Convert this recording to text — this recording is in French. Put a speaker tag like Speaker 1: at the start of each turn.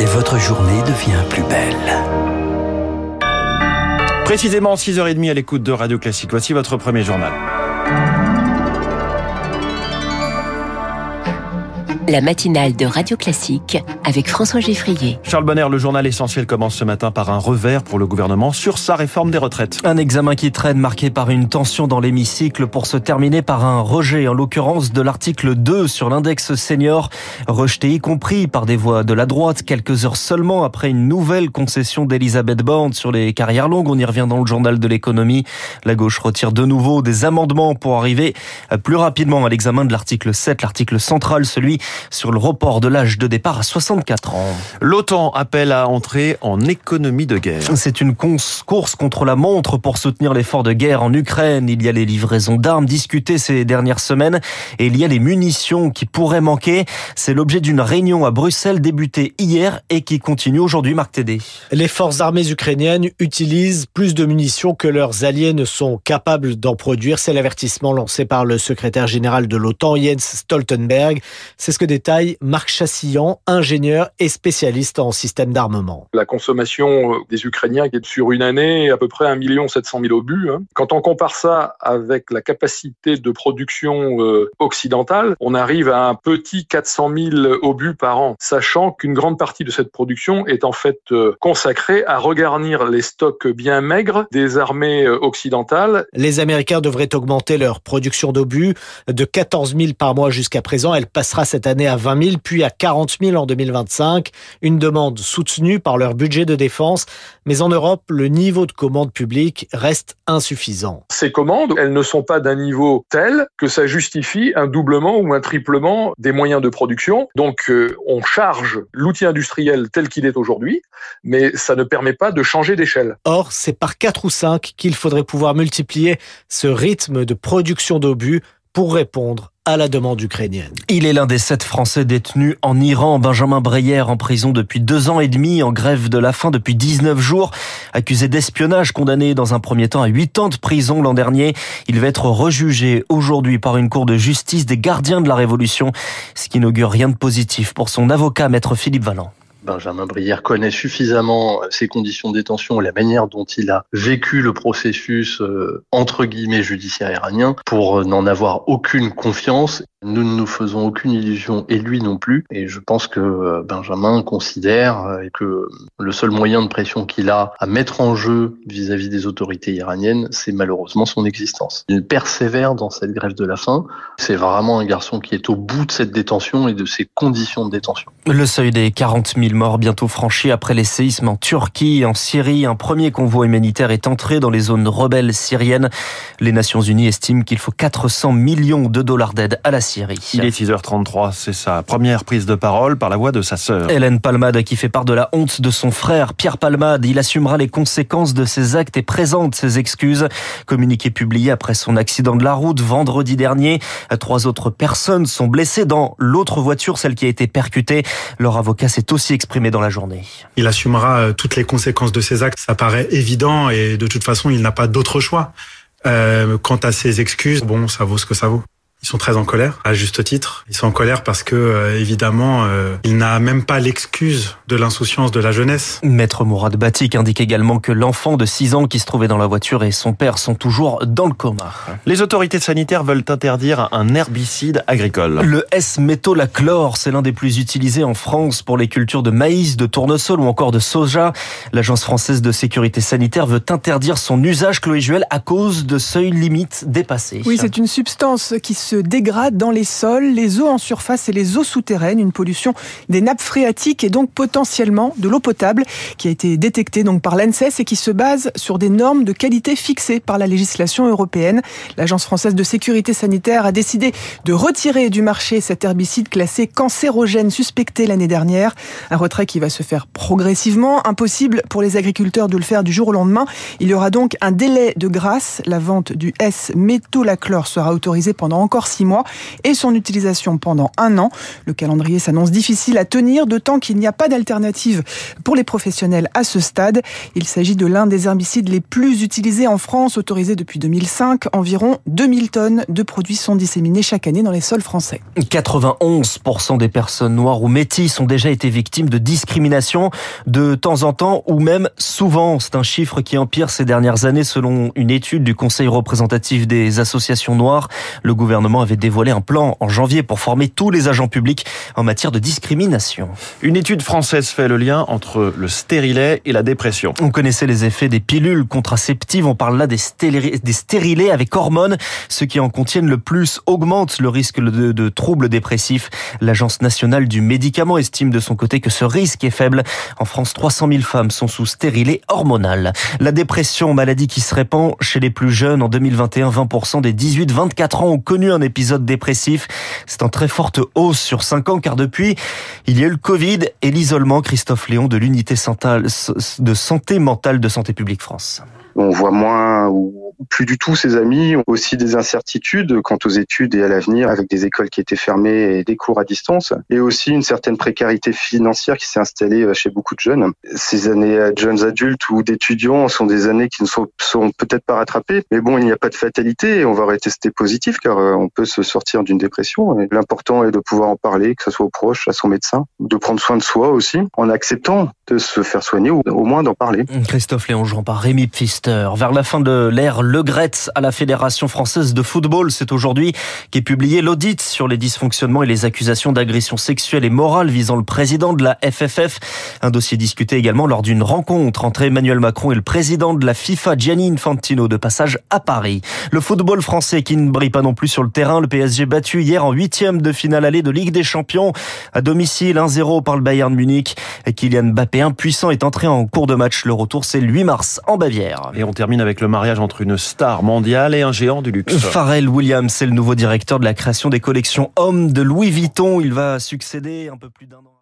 Speaker 1: et votre journée devient plus belle.
Speaker 2: Précisément 6h30 à l'écoute de Radio Classique. Voici votre premier journal.
Speaker 3: La matinale de Radio Classique avec François Geffrier.
Speaker 2: Charles Bonner, le journal essentiel commence ce matin par un revers pour le gouvernement sur sa réforme des retraites.
Speaker 4: Un examen qui traîne marqué par une tension dans l'hémicycle pour se terminer par un rejet, en l'occurrence de l'article 2 sur l'index senior, rejeté y compris par des voix de la droite quelques heures seulement après une nouvelle concession d'Elisabeth Borne sur les carrières longues. On y revient dans le journal de l'économie. La gauche retire de nouveau des amendements pour arriver plus rapidement à l'examen de l'article 7, l'article central, celui sur le report de l'âge de départ à 64 ans.
Speaker 2: L'OTAN appelle à entrer en économie de guerre.
Speaker 4: C'est une course contre la montre pour soutenir l'effort de guerre en Ukraine. Il y a les livraisons d'armes discutées ces dernières semaines et il y a les munitions qui pourraient manquer. C'est l'objet d'une réunion à Bruxelles débutée hier et qui continue aujourd'hui, Marc Tédé.
Speaker 5: Les forces armées ukrainiennes utilisent plus de munitions que leurs alliés ne sont capables d'en produire. C'est l'avertissement lancé par le secrétaire général de l'OTAN, Jens Stoltenberg. C'est ce que détaille Marc Chassillan, ingénieur et spécialiste en système d'armement.
Speaker 6: La consommation euh, des Ukrainiens qui est sur une année à peu près 1 700 000 obus. Hein. Quand on compare ça avec la capacité de production euh, occidentale, on arrive à un petit 400 000 obus par an, sachant qu'une grande partie de cette production est en fait euh, consacrée à regarnir les stocks bien maigres des armées occidentales.
Speaker 5: Les Américains devraient augmenter leur production d'obus de 14 000 par mois jusqu'à présent. Elle passera cette année à 20 000, puis à 40 000 en 2025. Une demande soutenue par leur budget de défense. Mais en Europe, le niveau de commande publique reste insuffisant.
Speaker 6: Ces commandes, elles ne sont pas d'un niveau tel que ça justifie un doublement ou un triplement des moyens de production. Donc, euh, on charge l'outil industriel tel qu'il est aujourd'hui, mais ça ne permet pas de changer d'échelle.
Speaker 5: Or, c'est par 4 ou 5 qu'il faudrait pouvoir multiplier ce rythme de production d'obus pour répondre à la demande ukrainienne.
Speaker 4: Il est l'un des sept Français détenus en Iran. Benjamin Breyer en prison depuis deux ans et demi, en grève de la faim depuis 19 jours. Accusé d'espionnage, condamné dans un premier temps à 8 ans de prison l'an dernier. Il va être rejugé aujourd'hui par une cour de justice des gardiens de la Révolution, ce qui n'augure rien de positif pour son avocat, maître Philippe Valland.
Speaker 7: Benjamin Brière connaît suffisamment ses conditions de détention et la manière dont il a vécu le processus euh, entre guillemets judiciaire iranien pour n'en avoir aucune confiance nous ne nous faisons aucune illusion et lui non plus. Et je pense que euh, Benjamin considère euh, que le seul moyen de pression qu'il a à mettre en jeu vis-à-vis des autorités iraniennes, c'est malheureusement son existence. Il persévère dans cette grève de la faim. C'est vraiment un garçon qui est au bout de cette détention et de ses conditions de détention.
Speaker 4: Le seuil des 40 000 morts bientôt franchi après les séismes en Turquie, en Syrie. Un premier convoi humanitaire est entré dans les zones rebelles syriennes. Les Nations Unies estiment qu'il faut 400 millions de dollars d'aide à la
Speaker 2: il est 6h33, c'est sa première prise de parole par la voix de sa sœur.
Speaker 4: Hélène Palmade qui fait part de la honte de son frère Pierre Palmade. Il assumera les conséquences de ses actes et présente ses excuses. Communiqué publié après son accident de la route vendredi dernier. Trois autres personnes sont blessées dans l'autre voiture, celle qui a été percutée. Leur avocat s'est aussi exprimé dans la journée.
Speaker 8: Il assumera euh, toutes les conséquences de ses actes. Ça paraît évident et de toute façon, il n'a pas d'autre choix. Euh, quant à ses excuses, bon, ça vaut ce que ça vaut. Ils sont très en colère, à juste titre. Ils sont en colère parce que, euh, évidemment, euh, il n'a même pas l'excuse de l'insouciance de la jeunesse.
Speaker 4: Maître Mourad Batik indique également que l'enfant de 6 ans qui se trouvait dans la voiture et son père sont toujours dans le coma.
Speaker 2: Les autorités sanitaires veulent interdire un herbicide agricole.
Speaker 4: Le S-métolachlore, c'est l'un des plus utilisés en France pour les cultures de maïs, de tournesol ou encore de soja. L'Agence française de sécurité sanitaire veut interdire son usage, Chloé Juel, à cause de seuils limites dépassés.
Speaker 9: Oui, c'est une substance qui se dégrade dans les sols, les eaux en surface et les eaux souterraines, une pollution des nappes phréatiques et donc potentiellement de l'eau potable qui a été détectée donc par l'ANSES et qui se base sur des normes de qualité fixées par la législation européenne. L'Agence française de sécurité sanitaire a décidé de retirer du marché cet herbicide classé cancérogène suspecté l'année dernière. Un retrait qui va se faire progressivement. Impossible pour les agriculteurs de le faire du jour au lendemain. Il y aura donc un délai de grâce. La vente du S-métolachlore sera autorisée pendant encore six mois et son utilisation pendant un an. Le calendrier s'annonce difficile à tenir, d'autant qu'il n'y a pas d'alternative pour les professionnels à ce stade. Il s'agit de l'un des herbicides les plus utilisés en France, autorisé depuis 2005. Environ 2000 tonnes de produits sont disséminés chaque année dans les sols français.
Speaker 4: 91% des personnes noires ou métisses ont déjà été victimes de discrimination de temps en temps ou même souvent. C'est un chiffre qui empire ces dernières années selon une étude du Conseil représentatif des associations noires. Le gouvernement avait dévoilé un plan en janvier pour former tous les agents publics en matière de discrimination.
Speaker 2: Une étude française fait le lien entre le stérilet et la dépression.
Speaker 4: On connaissait les effets des pilules contraceptives. On parle là des, des stérilets avec hormones. Ceux qui en contiennent le plus augmentent le risque de, de troubles dépressifs. L'Agence nationale du médicament estime de son côté que ce risque est faible. En France, 300 000 femmes sont sous stérilet hormonal. La dépression, maladie qui se répand chez les plus jeunes. En 2021, 20% des 18-24 ans ont connu un épisode dépressif. C'est en très forte hausse sur 5 ans car depuis, il y a eu le Covid et l'isolement. Christophe Léon de l'unité de santé mentale de Santé publique France.
Speaker 10: On voit moins plus du tout ses amis, aussi des incertitudes quant aux études et à l'avenir avec des écoles qui étaient fermées et des cours à distance, et aussi une certaine précarité financière qui s'est installée chez beaucoup de jeunes. Ces années de jeunes adultes ou d'étudiants sont des années qui ne sont, peut-être pas rattrapées, mais bon, il n'y a pas de fatalité on va rester positif car euh, on peut se sortir d'une dépression. L'important est de pouvoir en parler, que ce soit aux proches, à son médecin, de prendre soin de soi aussi, en acceptant de se faire soigner ou au moins d'en parler.
Speaker 4: Christophe Léon, par Rémi Pfister. Vers la fin de l'ère le Gretz à la Fédération française de football. C'est aujourd'hui qu'est publié l'audit sur les dysfonctionnements et les accusations d'agression sexuelle et morale visant le président de la FFF. Un dossier discuté également lors d'une rencontre entre Emmanuel Macron et le président de la FIFA, Gianni Infantino, de passage à Paris. Le football français qui ne brille pas non plus sur le terrain. Le PSG battu hier en huitième de finale allée de Ligue des Champions à domicile 1-0 par le Bayern Munich. Kylian Mbappé impuissant est entré en cours de match. Le retour c'est le 8 mars en Bavière.
Speaker 2: Et on termine avec le mariage entre une star mondiale et un géant du luxe.
Speaker 4: Pharrell Williams, c'est le nouveau directeur de la création des collections hommes de Louis Vuitton. Il va succéder un peu plus d'un an.